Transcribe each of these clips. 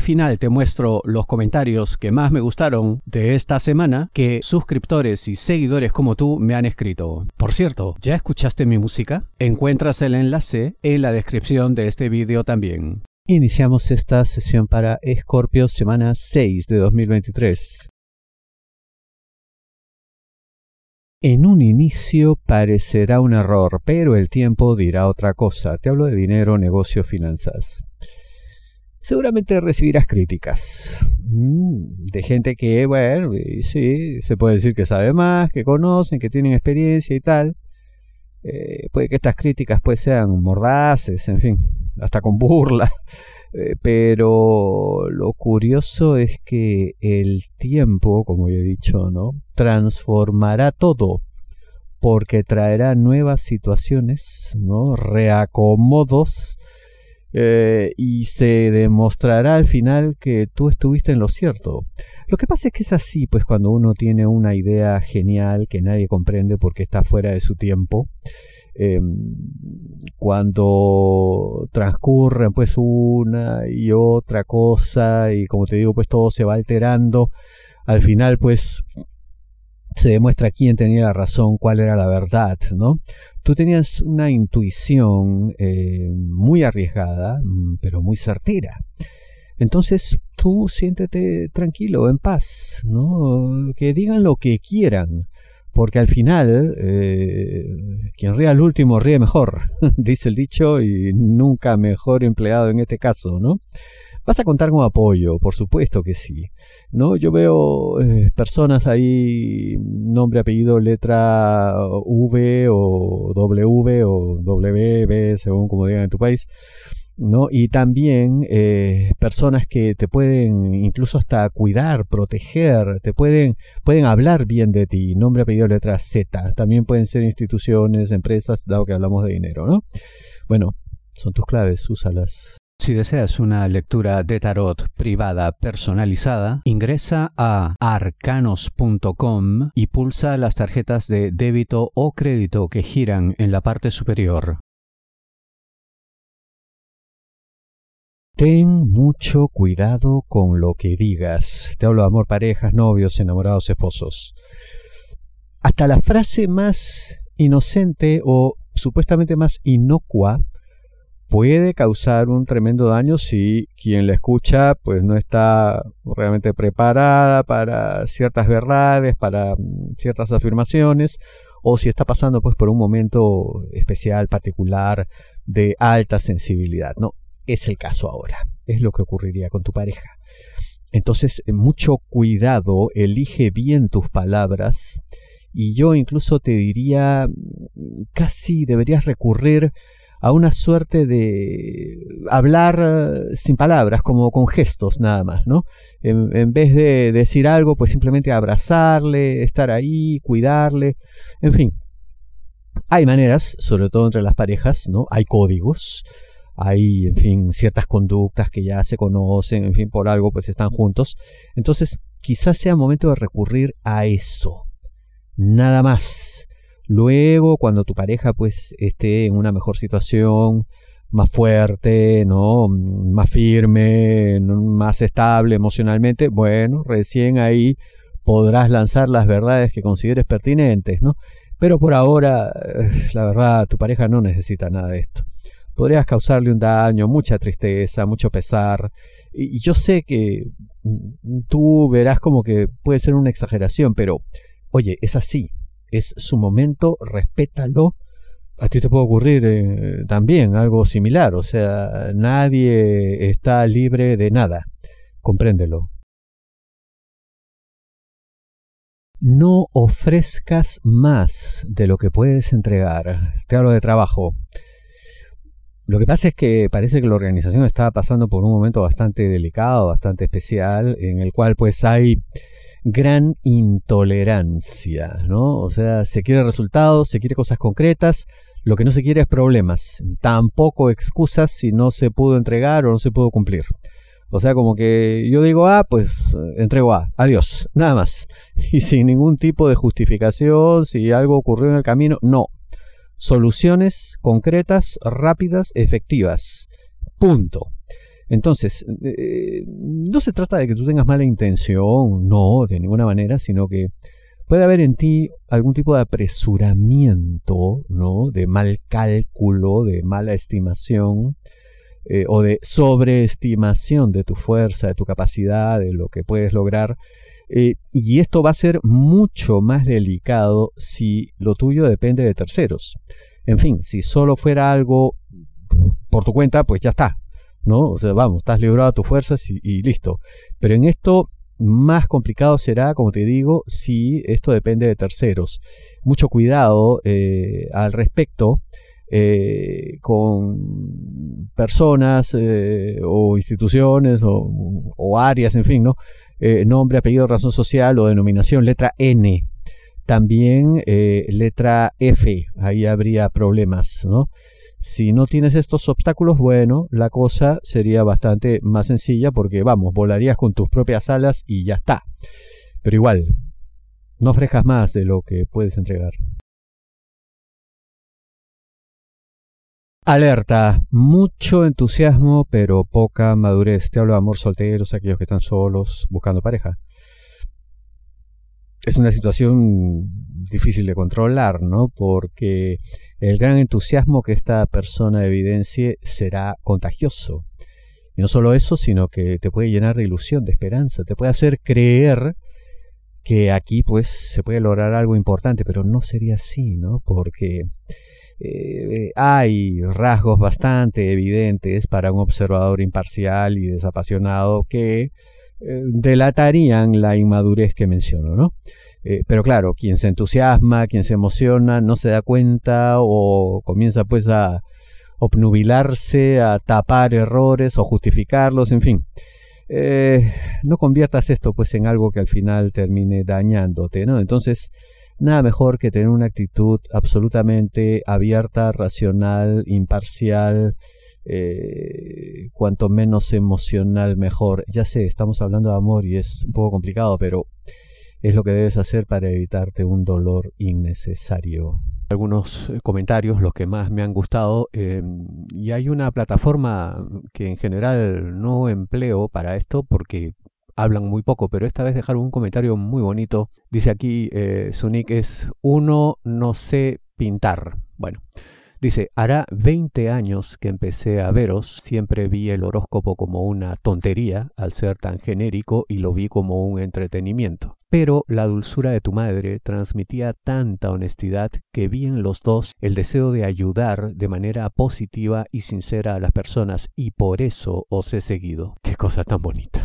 Final te muestro los comentarios que más me gustaron de esta semana que suscriptores y seguidores como tú me han escrito. Por cierto, ¿ya escuchaste mi música? Encuentras el enlace en la descripción de este vídeo también. Iniciamos esta sesión para Escorpio semana 6 de 2023. En un inicio parecerá un error, pero el tiempo dirá otra cosa. Te hablo de dinero, negocio, finanzas. Seguramente recibirás críticas mm, de gente que, bueno, sí, se puede decir que sabe más, que conocen, que tienen experiencia y tal. Eh, puede que estas críticas pues sean mordaces, en fin, hasta con burla. Eh, pero lo curioso es que el tiempo, como ya he dicho, ¿no? transformará todo porque traerá nuevas situaciones, ¿no? reacomodos eh, y se demostrará al final que tú estuviste en lo cierto. Lo que pasa es que es así, pues cuando uno tiene una idea genial que nadie comprende porque está fuera de su tiempo, Em, cuando transcurren pues una y otra cosa y como te digo pues todo se va alterando al final pues se demuestra quién tenía la razón, cuál era la verdad, ¿no? Tú tenías una intuición eh, muy arriesgada, mm, pero muy certera. Entonces tú siéntete tranquilo, en paz, ¿no? Que digan lo que quieran, porque al final eh, quien ríe al último ríe mejor, dice el dicho, y nunca mejor empleado en este caso, ¿no? Vas a contar con apoyo, por supuesto que sí. ¿no? Yo veo eh, personas ahí, nombre, apellido, letra V o W o WB, según como digan en tu país, ¿no? Y también eh, personas que te pueden incluso hasta cuidar, proteger, te pueden, pueden hablar bien de ti, nombre, apellido, letra Z. También pueden ser instituciones, empresas, dado que hablamos de dinero, ¿no? Bueno, son tus claves, úsalas. Si deseas una lectura de tarot privada personalizada, ingresa a arcanos.com y pulsa las tarjetas de débito o crédito que giran en la parte superior. Ten mucho cuidado con lo que digas. Te hablo de amor, parejas, novios, enamorados, esposos. Hasta la frase más inocente o supuestamente más inocua puede causar un tremendo daño si quien la escucha pues no está realmente preparada para ciertas verdades, para mm, ciertas afirmaciones o si está pasando pues por un momento especial, particular de alta sensibilidad, ¿no? Es el caso ahora, es lo que ocurriría con tu pareja. Entonces, eh, mucho cuidado, elige bien tus palabras y yo incluso te diría, mm, casi deberías recurrir a una suerte de hablar eh, sin palabras, como con gestos nada más, ¿no? En, en, vez de decir algo, pues simplemente abrazarle, estar ahí, cuidarle, en fin. Hay maneras, sobre todo entre las parejas, ¿no? Hay códigos hay, en fin, ciertas conductas que ya se conocen, en fin, por algo pues están juntos. Entonces, quizás sea momento de recurrir a eso. Nada más. Luego, cuando tu pareja pues esté en una mejor situación, más fuerte, ¿no? Más firme, más estable emocionalmente, bueno, recién ahí podrás lanzar las verdades que consideres pertinentes, ¿no? Pero por ahora, eh, la verdad, tu pareja no necesita nada de esto podrías causarle un daño, mucha tristeza, mucho pesar. Y, yo sé que mm, tú verás como que puede ser una exageración, pero oye, es así, es su momento, respétalo. A ti te puede ocurrir eh, también algo similar, o sea, nadie está libre de nada, compréndelo. no ofrezcas más de lo que puedes entregar. Te hablo de trabajo. Lo que pasa es que parece que la organización está pasando por un momento bastante delicado, bastante especial, en el cual pues hay gran intolerancia, ¿no? O sea, se quiere resultados, se quiere cosas concretas, lo que no se quiere es problemas, tampoco excusas si no se pudo entregar o no se pudo cumplir. O sea, como que yo digo A, pues entrego A, adiós, nada más. Y sin ningún tipo de justificación, si algo ocurrió en el camino, no. Soluciones concretas, rápidas, efectivas. Punto. Entonces, eh, no se trata de que tú tengas mala intención, no, de ninguna manera, sino que puede haber en ti algún tipo de apresuramiento, ¿no? De mal cálculo, de mala estimación, eh, o de sobreestimación de tu fuerza, de tu capacidad, de lo que puedes lograr. Eh, y esto va a ser mucho más delicado si lo tuyo depende de terceros. En fin, si solo fuera algo por tu cuenta, pues ya está, ¿no? O sea, vamos, estás librado a tus fuerzas y, listo. Pero en esto más complicado será, como te digo, si esto depende de terceros. Mucho cuidado eh, al respecto. Eh, con personas eh, o instituciones o, áreas, en fin, ¿no? nombre, apellido, razón social o denominación, letra N. También letra F, ahí habría problemas, ¿no? Si no tienes estos obstáculos, bueno, la cosa sería bastante más sencilla porque, vamos, volarías con tus propias alas y ya está. Pero igual, no ofrezcas más de lo que puedes entregar. Alerta, mucho entusiasmo pero poca madurez. Te hablo de amor solteros, aquellos que están solos buscando pareja. Es una situación difícil de controlar, ¿no? Porque el gran entusiasmo que esta persona evidencie será contagioso. Y no solo eso, sino que te puede llenar de ilusión, de esperanza, te puede hacer creer que aquí pues se puede lograr algo importante, pero no sería así, ¿no? Porque eh, hay rasgos bastante evidentes para un observador imparcial y desapasionado que eh, delatarían la inmadurez que menciono, ¿no? Eh, pero claro, quien se entusiasma, quien se emociona, no se da cuenta o comienza pues a obnubilarse, a tapar errores o justificarlos, en fin. No conviertas esto pues en algo que al final termine dañándote, ¿no? Entonces, nada mejor que tener una actitud absolutamente abierta, racional, imparcial, eh, cuanto menos emocional mejor. Ya sé, estamos hablando de amor y es un poco complicado, pero es lo que debes hacer para evitarte un dolor innecesario. Algunos eh, comentarios, los que más me han gustado, em, y hay una plataforma que en general no empleo para esto porque hablan muy poco, pero esta vez dejaron un comentario muy bonito. Dice aquí, eh, su nick es uno no sé pintar. Bueno, Dice, hará 20 años que empecé a veros, siempre vi el horóscopo como una tontería al ser tan genérico y lo vi como un entretenimiento. Pero la dulzura de tu madre transmitía tanta honestidad que vi en los dos el deseo de ayudar de manera positiva y sincera a las personas y por eso os he seguido. Qué cosa tan bonita.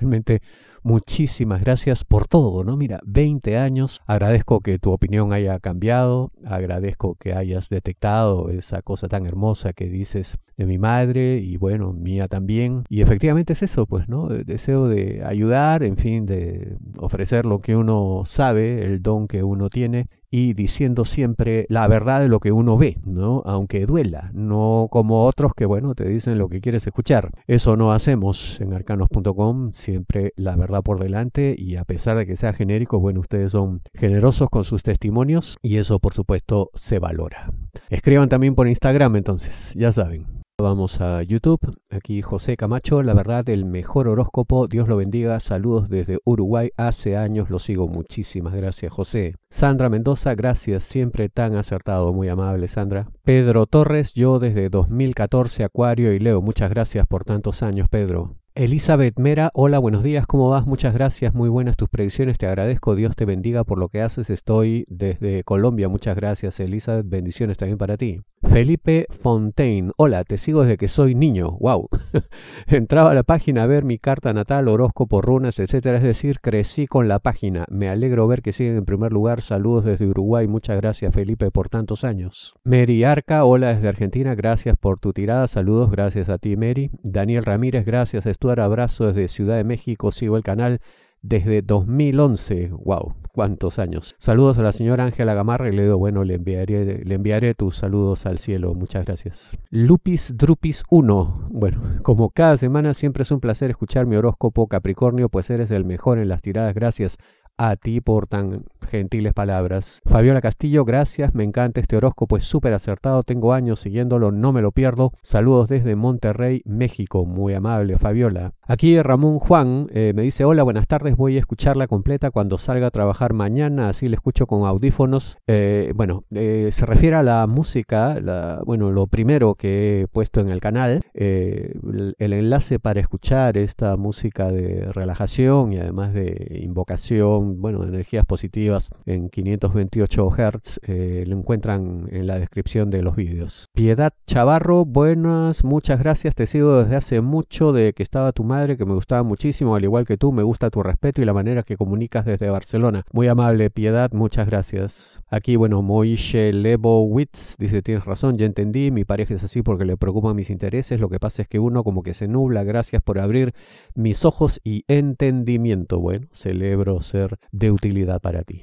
Realmente muchísimas gracias por todo, ¿no? Mira, 20 años, agradezco que tu opinión haya cambiado, agradezco que hayas detectado esa cosa tan hermosa que dices de mi madre y bueno, mía también. Y efectivamente es eso, pues, ¿no? El deseo de ayudar, en fin, de ofrecer lo que uno sabe, el don que uno tiene y diciendo siempre la verdad de lo que uno ve, ¿no? Aunque duela, no como otros que, bueno, te dicen lo que quieres escuchar. Eso no hacemos en arcanos.com, siempre la por delante y a pesar de que sea genérico, bueno, ustedes son generosos con sus testimonios y eso por supuesto se valora. Escriban también por Instagram entonces, ya saben. Vamos a YouTube. Aquí José Camacho, la verdad, el mejor horóscopo. Dios lo bendiga. Saludos desde Uruguay. Hace años lo sigo. Muchísimas gracias, José. Sandra Mendoza, gracias. Siempre tan acertado. Muy amable, Sandra. Pedro Torres, yo desde 2014, Acuario y Leo. Muchas gracias por tantos años, Pedro. Elizabeth Mera, hola, buenos días, ¿cómo vas? Muchas gracias, muy buenas tus predicciones, te agradezco, Dios te bendiga por lo que haces, estoy desde Colombia, muchas gracias Elizabeth, bendiciones también para ti. Felipe Fontaine, hola, te sigo desde que soy niño, wow. Entraba a la página a ver mi carta natal, horóscopo, runas, etcétera, es decir, crecí con la página, me alegro ver que siguen en primer lugar, saludos desde Uruguay, muchas gracias Felipe por tantos años. Mary Arca, hola desde Argentina, gracias por tu tirada, saludos, gracias a ti Mary. Daniel Ramírez, gracias, Abrazo desde Ciudad de México, sigo el canal desde 2011. Wow, cuántos años. Saludos a la señora Ángela Gamarra y le digo, bueno, le enviaré, le enviaré tus saludos al cielo. Muchas gracias. Lupis Drupis 1. Bueno, como cada semana siempre es un placer escuchar mi horóscopo Capricornio, pues eres el mejor en las tiradas. Gracias a ti por tan gentiles palabras. Fabiola Castillo, gracias, me encanta este horóscopo, es súper acertado, tengo años siguiéndolo, no me lo pierdo. Saludos desde Monterrey, México, muy amable Fabiola. Aquí Ramón Juan eh, me dice, hola, buenas tardes, voy a escucharla completa cuando salga a trabajar mañana, así la escucho con audífonos. Eh, bueno, eh, se refiere a la música, la, bueno, lo primero que he puesto en el canal, el, el enlace para escuchar esta música de relajación y además de invocación bueno, energías positivas en 528 Hz, lo encuentran en la descripción de los vídeos. Piedad Chavarro, buenas, muchas gracias, te sigo desde hace mucho de que estaba tu madre, que me gustaba muchísimo, al igual que tú, me gusta tu respeto y la manera que comunicas desde Barcelona. Muy amable, Piedad, muchas gracias. Aquí, bueno, Moishe Lebowitz dice, tienes razón, ya entendí, mi pareja es así porque le preocupan mis intereses, lo que pasa es que uno como que se nubla, gracias por abrir mis ojos y entendimiento. Bueno, celebro ser de utilidad para ti.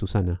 Susana.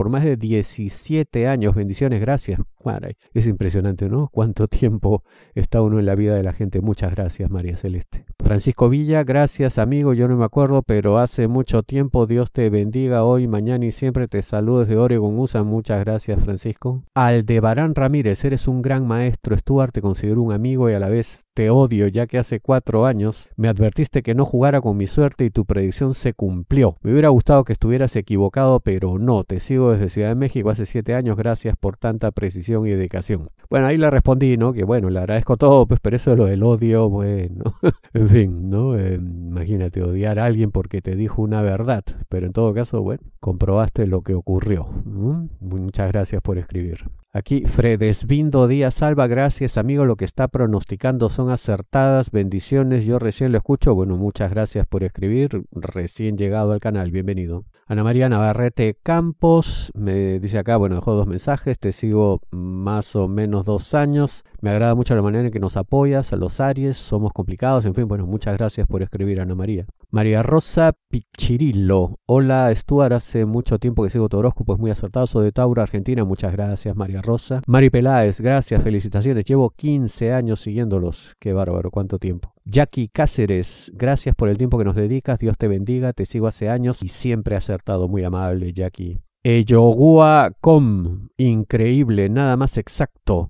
por más de 17 años. Bendiciones, gracias. Es impresionante, ¿no? Cuánto tiempo está uno en la vida de la gente. Muchas gracias, María Celeste. Francisco Villa, gracias amigo, yo no me acuerdo, pero hace mucho tiempo Dios te bendiga hoy, mañana y siempre. Te saludo desde Oregon, USA. Muchas gracias, Francisco. Aldebarán Ramírez, eres un gran maestro. Stuart, te considero un amigo y a la vez te odio, ya que hace cuatro años me advertiste que no jugara con mi suerte y tu predicción se cumplió. Me hubiera gustado que estuvieras equivocado, pero no. Te sigo desde Ciudad de México hace siete años. Gracias por tanta precisión y dedicación. Bueno, ahí le respondí, ¿no? Que bueno, le agradezco todo, pues, pero eso es lo del odio, bueno. en fin, ¿no? Eh, imagínate odiar a alguien porque te dijo una verdad, pero en todo caso, bueno, comprobaste lo que ocurrió. Muchas gracias por escribir. Aquí Fredesvindo Díaz Salva, gracias amigo, lo que está pronosticando son acertadas, bendiciones, yo recién lo escucho, bueno, muchas gracias por escribir, recién llegado al canal, bienvenido. Ana María Navarrete Campos me dice acá, bueno, dejó dos mensajes, te sigo más o menos dos años, me agrada mucho la manera en que nos apoyas a los Aries, somos complicados, en fin, bueno, muchas gracias por escribir Ana María. María Rosa Pichirillo, hola Stuart, hace mucho tiempo que sigo tu horóscopo, es muy acertado, soy de Tauro, Argentina, muchas gracias María Rosa. Mari Peláez, gracias, felicitaciones, llevo 15 años siguiéndolos, qué bárbaro, cuánto tiempo. Jackie Cáceres, gracias por el tiempo que nos dedicas, Dios te bendiga, te sigo hace años y siempre acertado, muy amable Jackie. Eyogua Com, increíble, nada más exacto.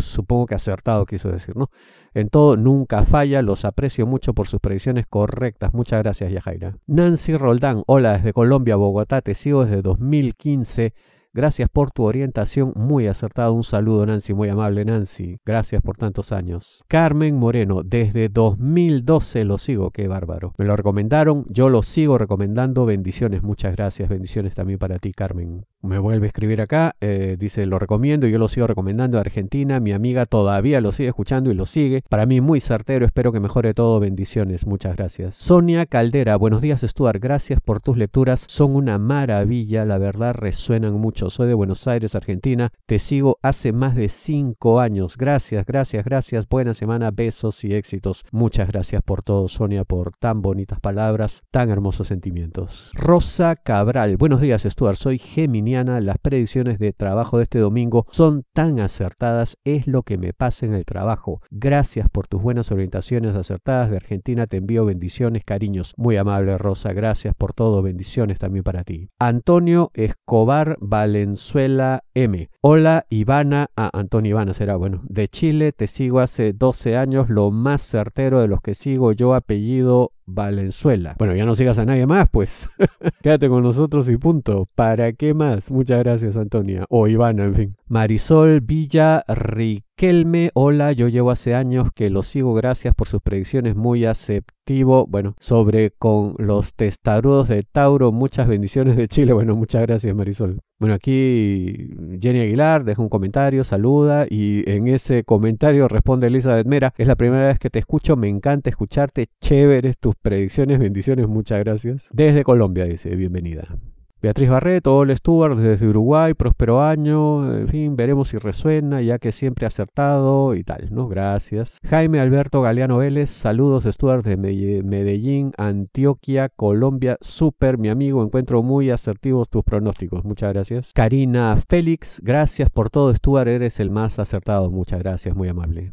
supongo que acertado quiso decir, ¿no? En todo, nunca falla, los aprecio mucho por sus predicciones correctas. Muchas gracias, Yajaira. Nancy Roldán, hola desde Colombia, Bogotá, te sigo desde 2015. Gracias por tu orientación, muy acertado. Un saludo, Nancy, muy amable, Nancy. Gracias por tantos años. Carmen Moreno, desde 2012 lo sigo, qué bárbaro. Me lo recomendaron, yo lo sigo recomendando. Bendiciones, muchas gracias. Bendiciones también para ti, Carmen. Me vuelve a escribir acá, eh, dice, lo recomiendo, yo lo sigo recomendando a Argentina, mi amiga todavía lo sigue escuchando y lo sigue. Para mí muy certero, espero que mejore todo, bendiciones, muchas gracias. Sonia Caldera, buenos días Stuart, gracias por tus lecturas, son una maravilla, la verdad resuenan mucho. Soy de Buenos Aires, Argentina, te sigo hace más de cinco años. Gracias, gracias, gracias, buena semana, besos y éxitos. Muchas gracias por todo, Sonia, por tan bonitas palabras, tan hermosos sentimientos. Rosa Cabral, buenos días Stuart, soy Gemini las predicciones de trabajo de este domingo son tan acertadas, es lo que me pasa en el trabajo. Gracias por tus buenas orientaciones acertadas de Argentina, te envío bendiciones, cariños. Muy amable Rosa, gracias por todo, bendiciones también para ti. Antonio Escobar Valenzuela M. Hola Ivana, ah, Antonio Ivana será bueno, de Chile, te sigo hace 12 años, lo más certero de los que sigo yo, apellido Valenzuela. Bueno, ya no sigas a nadie más, pues. Quédate con nosotros y punto. ¿Para qué más? Muchas gracias, Antonia. O Ivana, en fin. Marisol Villa Riquelme. Hola, yo llevo hace años que lo sigo. Gracias por sus predicciones. Muy aceptivo. Bueno, sobre con los testarudos de Tauro. Muchas bendiciones de Chile. Bueno, muchas gracias, Marisol. Bueno, aquí Jenny Aguilar deja un comentario, saluda y en ese comentario responde Elizabeth Mera. Es la primera vez que te escucho, me encanta escucharte, chéveres tus predicciones, bendiciones, muchas gracias. Desde Colombia dice, bienvenida. Beatriz Barreto, Ole Stuart desde Uruguay, próspero año, en fin, veremos si resuena, ya que siempre acertado y tal, ¿no? Gracias. Jaime Alberto Galeano Vélez, saludos Stuart de Medellín, Antioquia, Colombia, súper, mi amigo, encuentro muy asertivos tus pronósticos, muchas gracias. Karina Félix, gracias por todo Stuart, eres el más acertado, muchas gracias, muy amable.